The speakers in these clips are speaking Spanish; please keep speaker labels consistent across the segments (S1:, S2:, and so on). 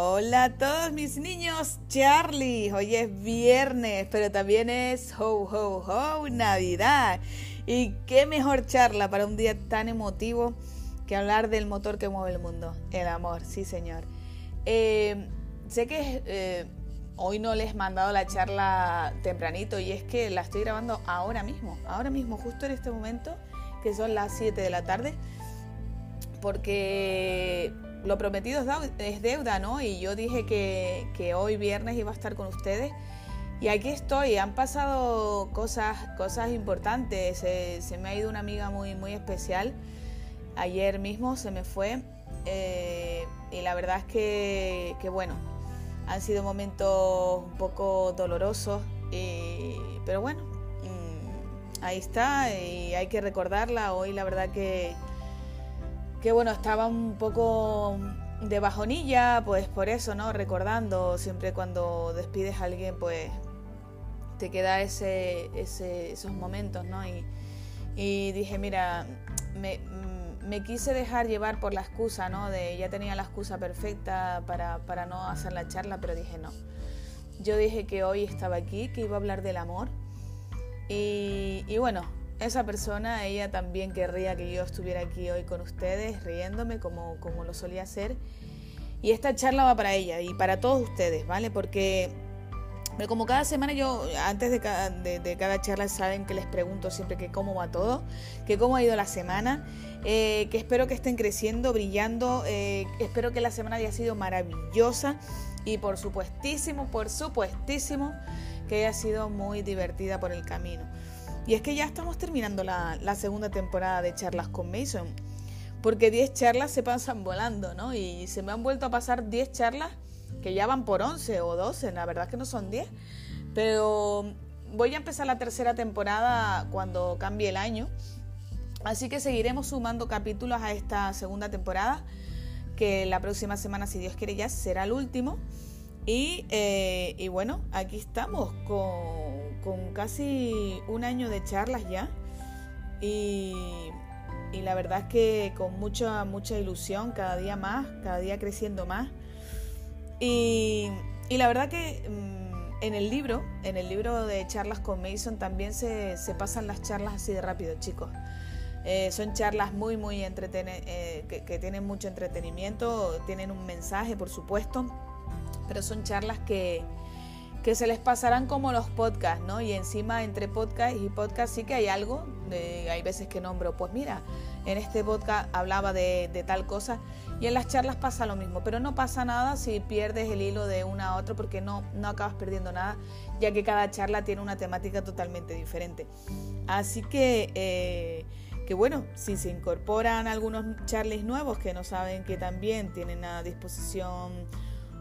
S1: Hola a todos mis niños, Charlie. Hoy es viernes, pero también es ho ho ho Navidad. Y qué mejor charla para un día tan emotivo que hablar del motor que mueve el mundo, el amor, sí señor. Eh, sé que eh, hoy no les he mandado la charla tempranito y es que la estoy grabando ahora mismo, ahora mismo, justo en este momento, que son las 7 de la tarde, porque lo prometido es deuda, ¿no? Y yo dije que, hoy viernes iba a estar con ustedes. Y aquí estoy, han pasado cosas, cosas importantes. Se, me ha ido una amiga muy, muy especial. Ayer mismo se me fue. Eh, y la verdad es que, bueno, han sido momentos un poco dolorosos. pero bueno, mm, ahí está y hay que recordarla. Hoy la verdad que que bueno, estaba un poco de bajonilla, pues por eso, ¿no? Recordando siempre cuando despides a alguien, pues te queda ese, esos momentos, ¿no? Y, dije, mira, me, me, quise dejar llevar por la excusa, ¿no? De ya tenía la excusa perfecta para, para no hacer la charla, pero dije no. Yo dije que hoy estaba aquí, que iba a hablar del amor. Y, y bueno, esa persona, ella también querría que yo estuviera aquí hoy con ustedes, riéndome como, como lo solía hacer. Y esta charla va para ella y para todos ustedes, ¿vale? Porque como cada semana yo, antes de cada, charla, saben que les pregunto siempre que cómo va todo, que cómo ha ido la semana, eh, que espero que estén creciendo, brillando, eh, espero que la semana haya sido maravillosa y por supuestísimo, por supuestísimo, que haya sido muy divertida por el camino. Y es que ya estamos terminando la, segunda temporada de charlas con Mason. Porque 10 charlas se pasan volando, ¿no? Y se me han vuelto a pasar 10 charlas que ya van por 11 o 12, la verdad es que no son 10. Pero voy a empezar la tercera temporada cuando cambie el año. Así que seguiremos sumando capítulos a esta segunda temporada, que la próxima semana, si Dios quiere, ya será el último. Y, eh, y bueno, aquí estamos con con casi un año de charlas ya y, la verdad es que con mucha, mucha ilusión, cada día más, cada día creciendo más. Y, la verdad que mm, en el libro, en el libro de charlas con Mason también se, pasan las charlas así de rápido, chicos. Eh, son charlas muy, muy entretenidas, eh, que, tienen mucho entretenimiento, tienen un mensaje, por supuesto, pero son charlas que, que se les pasarán como los podcasts, ¿no? Y encima entre podcast y podcast sí que hay algo, hay veces que nombro, pues mira, en este podcast hablaba de, tal cosa y en las charlas pasa lo mismo, pero no pasa nada si pierdes el hilo de una a otra porque no, no acabas perdiendo nada, ya que cada charla tiene una temática totalmente diferente. Así que, eh, que bueno, si se incorporan algunos charles nuevos que no saben que también tienen a disposición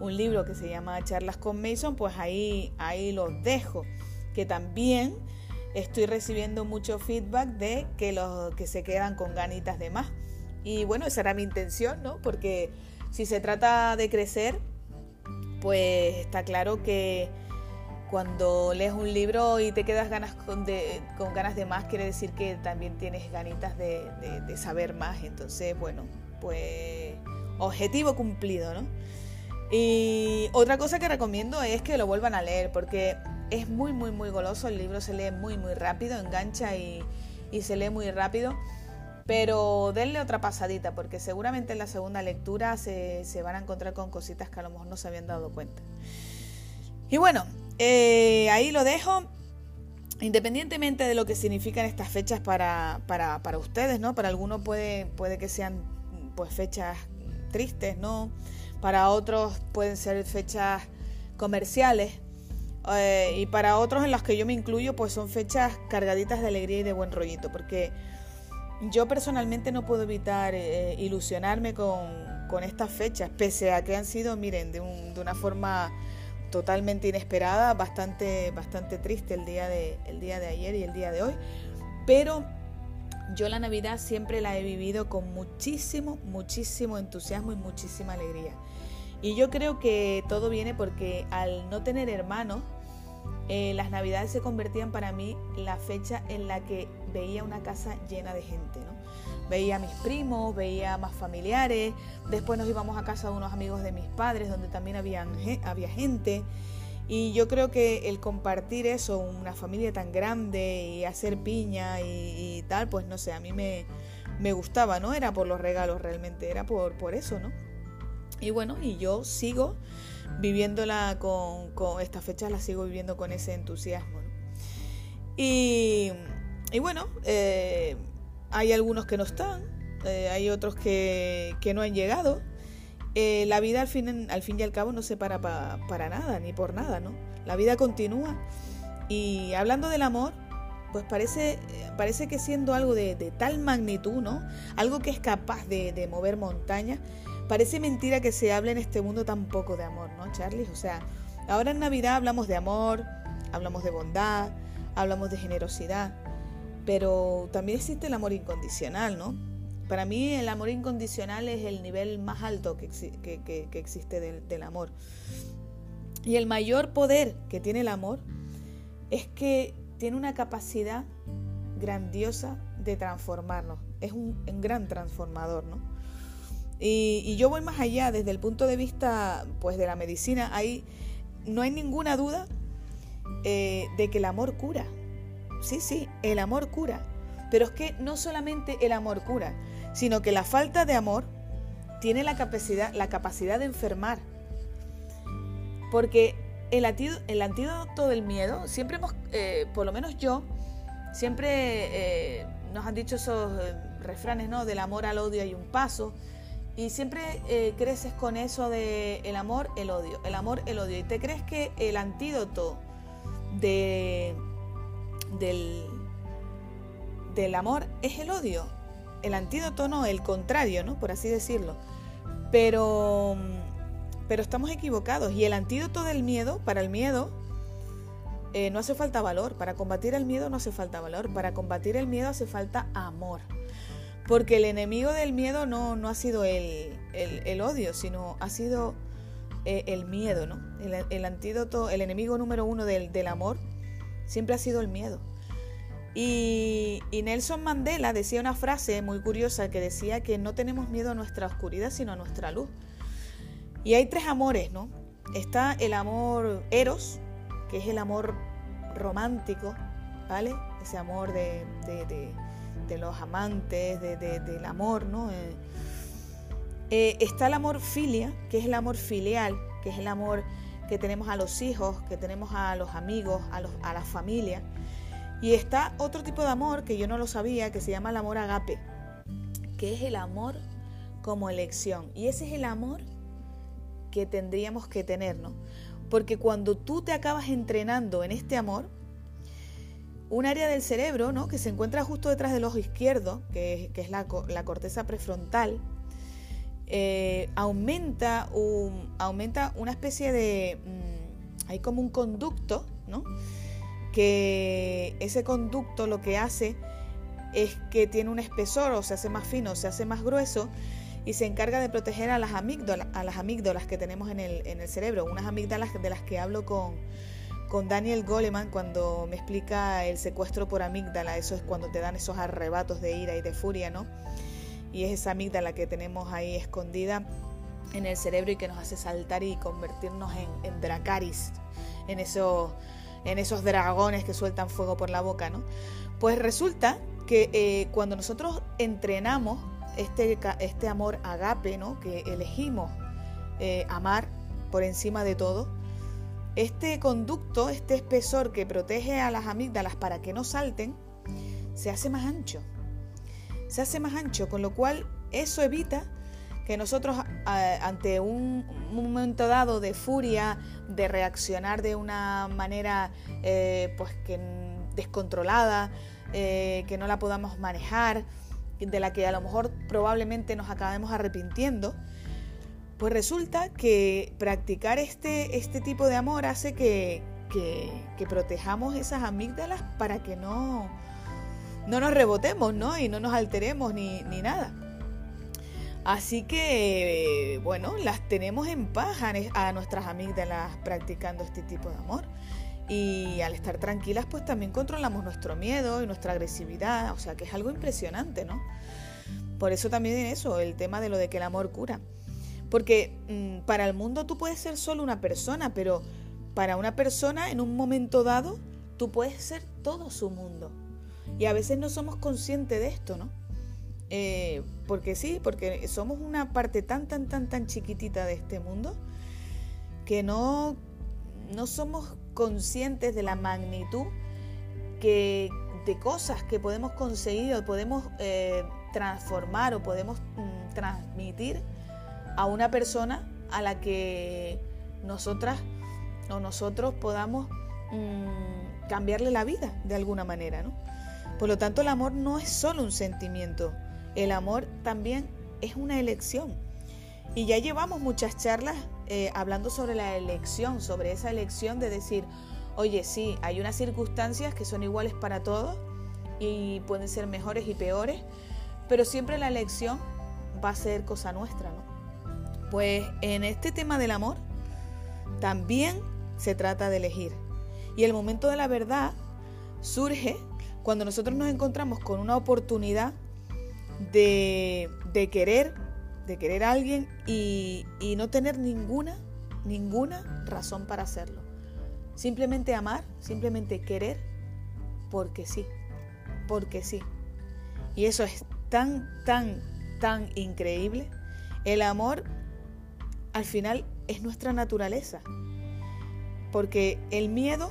S1: un libro que se llama Charlas con Mason, pues ahí, ahí los dejo. Que también estoy recibiendo mucho feedback de que los que se quedan con ganitas de más. Y bueno, esa era mi intención, ¿no? Porque si se trata de crecer, pues está claro que cuando lees un libro y te quedas ganas con, con ganas de más, quiere decir que también tienes ganitas de, de saber más. Entonces, bueno, pues objetivo cumplido, ¿no? Y otra cosa que recomiendo es que lo vuelvan a leer porque es muy, muy, muy goloso. El libro se lee muy, muy rápido, engancha y, se lee muy rápido. Pero denle otra pasadita porque seguramente en la segunda lectura se, van a encontrar con cositas que a lo mejor no se habían dado cuenta. Y bueno, eh, ahí lo dejo. Independientemente de lo que significan estas fechas para, para, para ustedes, ¿no? Para algunos puede, puede que sean pues fechas tristes, ¿no? para otros pueden ser fechas comerciales eh, y para otros en las que yo me incluyo pues son fechas cargaditas de alegría y de buen rollito porque yo personalmente no puedo evitar eh, ilusionarme con, estas fechas pese a que han sido miren de, de, una forma totalmente inesperada bastante bastante triste el día de el día de ayer y el día de hoy pero yo la Navidad siempre la he vivido con muchísimo, muchísimo entusiasmo y muchísima alegría. Y yo creo que todo viene porque al no tener hermanos, eh, las Navidades se convertían para mí la fecha en la que veía una casa llena de gente, ¿no? Veía a mis primos, veía más familiares, después nos íbamos a casa de unos amigos de mis padres donde también había gente. Y yo creo que el compartir eso, una familia tan grande y hacer piña y, tal, pues no sé, a mí me, me, gustaba, ¿no? Era por los regalos realmente, era por, por eso, ¿no? Y bueno, y yo sigo viviéndola con, con estas fechas, las sigo viviendo con ese entusiasmo. Y, y, bueno, eh, hay algunos que no están, eh, hay otros que, que, no han llegado. Eh, la vida al fin, y al cabo no se para para nada, ni por nada, ¿no? La vida continúa. Y hablando del amor, pues parece, parece que siendo algo de, de tal magnitud, ¿no? Algo que es capaz de, de mover montañas, Parece mentira que se hable en este mundo tan poco de amor, ¿no, Charlie? O sea, ahora en Navidad hablamos de amor, hablamos de bondad, hablamos de generosidad, pero también existe el amor incondicional, ¿no? Para mí el amor incondicional es el nivel más alto que, existe del, amor. Y el mayor poder que tiene el amor es que tiene una capacidad grandiosa de transformarnos. Es un, un gran transformador, ¿no? Y, yo voy más allá, desde el punto de vista pues, de la medicina, ahí no hay ninguna duda eh, de que el amor cura. Sí, sí, el amor cura. Pero es que no solamente el amor cura, sino que la falta de amor tiene la capacidad, la capacidad de enfermar. Porque el, el antídoto del miedo, siempre hemos, eh, por lo menos yo, siempre eh, nos han dicho esos refranes, ¿no? Del amor al odio hay un paso. Y siempre eh, creces con eso de el amor, el odio, el amor, el odio. Y te crees que el antídoto de, del, del amor es el odio. El antídoto no, el contrario, ¿no? Por así decirlo. Pero, pero estamos equivocados. Y el antídoto del miedo, para el miedo, eh, no hace falta valor. Para combatir el miedo no hace falta valor. Para combatir el miedo hace falta amor. Porque el enemigo del miedo no, no ha sido el, el, odio, sino ha sido eh, el miedo, ¿no? El, antídoto, el enemigo número uno del, del, amor siempre ha sido el miedo. Y, Nelson Mandela decía una frase muy curiosa que decía que no tenemos miedo a nuestra oscuridad, sino a nuestra luz. Y hay tres amores, ¿no? Está el amor eros, que es el amor romántico, ¿vale? Ese amor de los amantes, de, del amor, ¿no? Eh, eh, está el amor filia, que es el amor filial, que es el amor que tenemos a los hijos, que tenemos a los amigos, a, los, a la familia. Y está otro tipo de amor que yo no lo sabía, que se llama el amor agape, que es el amor como elección. Y ese es el amor que tendríamos que tener, ¿no? Porque cuando tú te acabas entrenando en este amor, un área del cerebro ¿no? que se encuentra justo detrás del ojo izquierdo, que, es la, corteza prefrontal, eh, aumenta, aumenta una especie de... Mm, hay como un conducto, ¿no? Que ese conducto lo que hace es que tiene un espesor o se hace más fino, se hace más grueso y se encarga de proteger a las amígdalas, a las amígdalas que tenemos en el, en el cerebro, unas amígdalas de las que hablo con, con Daniel Goleman cuando me explica el secuestro por amígdala, eso es cuando te dan esos arrebatos de ira y de furia, ¿no? Y es esa amígdala que tenemos ahí escondida en el cerebro y que nos hace saltar y convertirnos en, dracaris, en, eso, en esos dragones que sueltan fuego por la boca, ¿no? Pues resulta que eh, cuando nosotros entrenamos este, este amor agape, ¿no? Que elegimos eh, amar por encima de todo, este conducto, este espesor que protege a las amígdalas para que no salten, se hace más ancho. Se hace más ancho, con lo cual eso evita que nosotros ante un, momento dado de furia, de reaccionar de una manera eh, pues que descontrolada, eh, que no la podamos manejar, de la que a lo mejor probablemente nos acabemos arrepintiendo, pues resulta que practicar este, este tipo de amor hace que, protejamos esas amígdalas para que no, no nos rebotemos, ¿no? Y no nos alteremos ni, ni nada. Así que, bueno, las tenemos en paz a nuestras amígdalas practicando este tipo de amor. Y al estar tranquilas, pues también controlamos nuestro miedo y nuestra agresividad. O sea que es algo impresionante, ¿no? Por eso también eso, el tema de lo de que el amor cura. Porque mm, para el mundo tú puedes ser solo una persona, pero para una persona en un momento dado tú puedes ser todo su mundo. Y a veces no somos conscientes de esto, ¿no? Eh, porque sí, porque somos una parte tan, tan, tan, tan chiquitita de este mundo que no, no somos conscientes de la magnitud que, de cosas que podemos conseguir o podemos eh, transformar o podemos mm, transmitir a una persona a la que nosotras o nosotros podamos mm, cambiarle la vida de alguna manera, ¿no? Por lo tanto, el amor no es solo un sentimiento, el amor también es una elección. Y ya llevamos muchas charlas eh, hablando sobre la elección, sobre esa elección de decir, oye, sí, hay unas circunstancias que son iguales para todos y pueden ser mejores y peores, pero siempre la elección va a ser cosa nuestra, ¿no? Pues en este tema del amor también se trata de elegir. Y el momento de la verdad surge cuando nosotros nos encontramos con una oportunidad de, querer, de querer a alguien y, y no tener ninguna, ninguna razón para hacerlo. Simplemente amar, simplemente querer, porque sí, porque sí. Y eso es tan, tan, tan increíble. El amor al final es nuestra naturaleza. Porque el miedo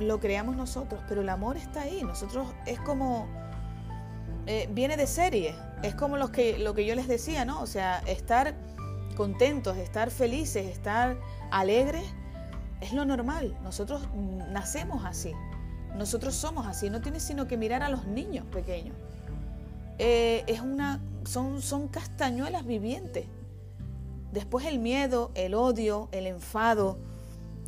S1: lo creamos nosotros, pero el amor está ahí. Nosotros es como eh, viene de serie. Es como los que, lo que yo les decía, ¿no? O sea, estar contentos, estar felices, estar alegres, es lo normal. Nosotros nacemos así. Nosotros somos así. No tienes sino que mirar a los niños pequeños. Eh, es una, son, son castañuelas vivientes. Después el miedo, el odio, el enfado,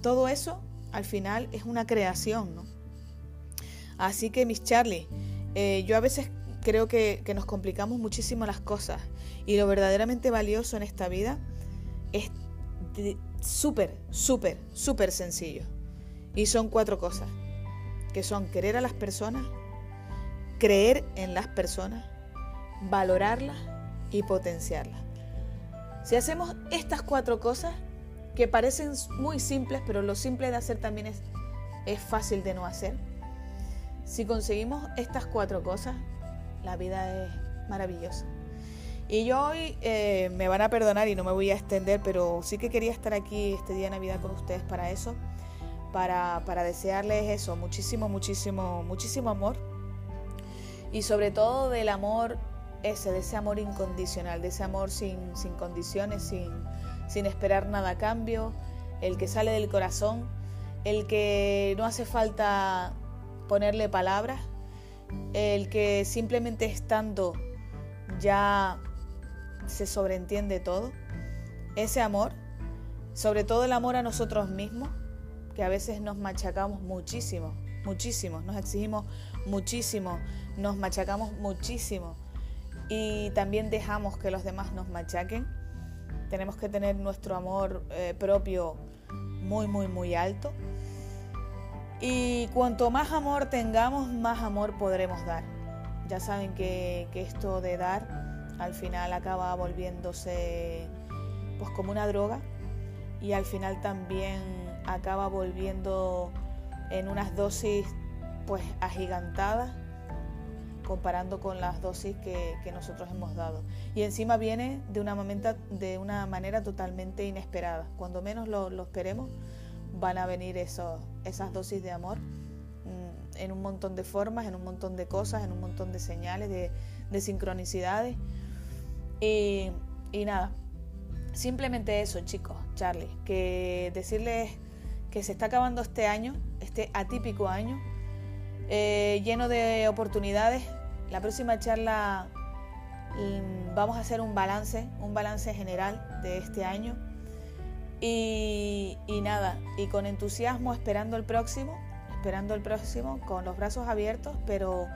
S1: todo eso al final es una creación, ¿no? Así que, mis Charlie, eh, yo a veces creo que, nos complicamos muchísimo las cosas y lo verdaderamente valioso en esta vida es súper, súper, súper sencillo. Y son cuatro cosas, que son querer a las personas, creer en las personas, valorarlas y potenciarlas. Si hacemos estas cuatro cosas, que parecen muy simples, pero lo simple de hacer también es, es fácil de no hacer, si conseguimos estas cuatro cosas, la vida es maravillosa. Y yo hoy eh, me van a perdonar y no me voy a extender, pero sí que quería estar aquí este día de Navidad con ustedes para eso, para, para desearles eso, muchísimo, muchísimo, muchísimo amor. Y sobre todo del amor ese, de ese amor incondicional, de ese amor sin, sin condiciones, sin, sin esperar nada a cambio, el que sale del corazón, el que no hace falta ponerle palabras, el que simplemente estando ya se sobreentiende todo, ese amor, sobre todo el amor a nosotros mismos, que a veces nos machacamos muchísimo, muchísimo, nos exigimos muchísimo, nos machacamos muchísimo y también dejamos que los demás nos machaquen. Tenemos que tener nuestro amor eh, propio muy, muy, muy alto y cuanto más amor tengamos, más amor podremos dar. Ya saben que, esto de dar al final acaba volviéndose pues como una droga y al final también acaba volviendo en unas dosis pues agigantadas comparando con las dosis que, nosotros hemos dado. Y encima viene de una, de una manera totalmente inesperada. Cuando menos lo esperemos, van a venir esas dosis de amor mm, en un montón de formas, en un montón de cosas, en un montón de señales, de, sincronicidades. Y, nada, simplemente eso, chicos, Charlie, que decirles que se está acabando este año, este atípico año, eh, lleno de oportunidades. La próxima charla mm, vamos a hacer un balance, un balance general de este año y, nada, y con entusiasmo esperando el próximo, esperando el próximo, con los brazos abiertos, pero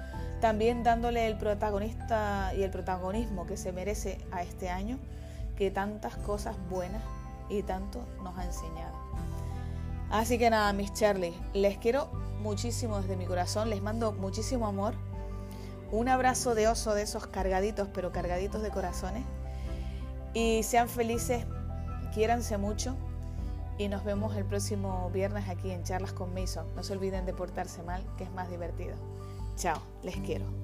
S1: también dándole el protagonista y el protagonismo que se merece a este año, que tantas cosas buenas y tanto nos ha enseñado. Así que nada, mis Charlie, les quiero muchísimo desde mi corazón, les mando muchísimo amor, Un abrazo de oso de esos cargaditos, pero cargaditos de corazones. Y sean felices, quiéranse mucho. Y nos vemos el próximo viernes aquí en Charlas con Mason. No se olviden de portarse mal, que es más divertido. Chao, les quiero.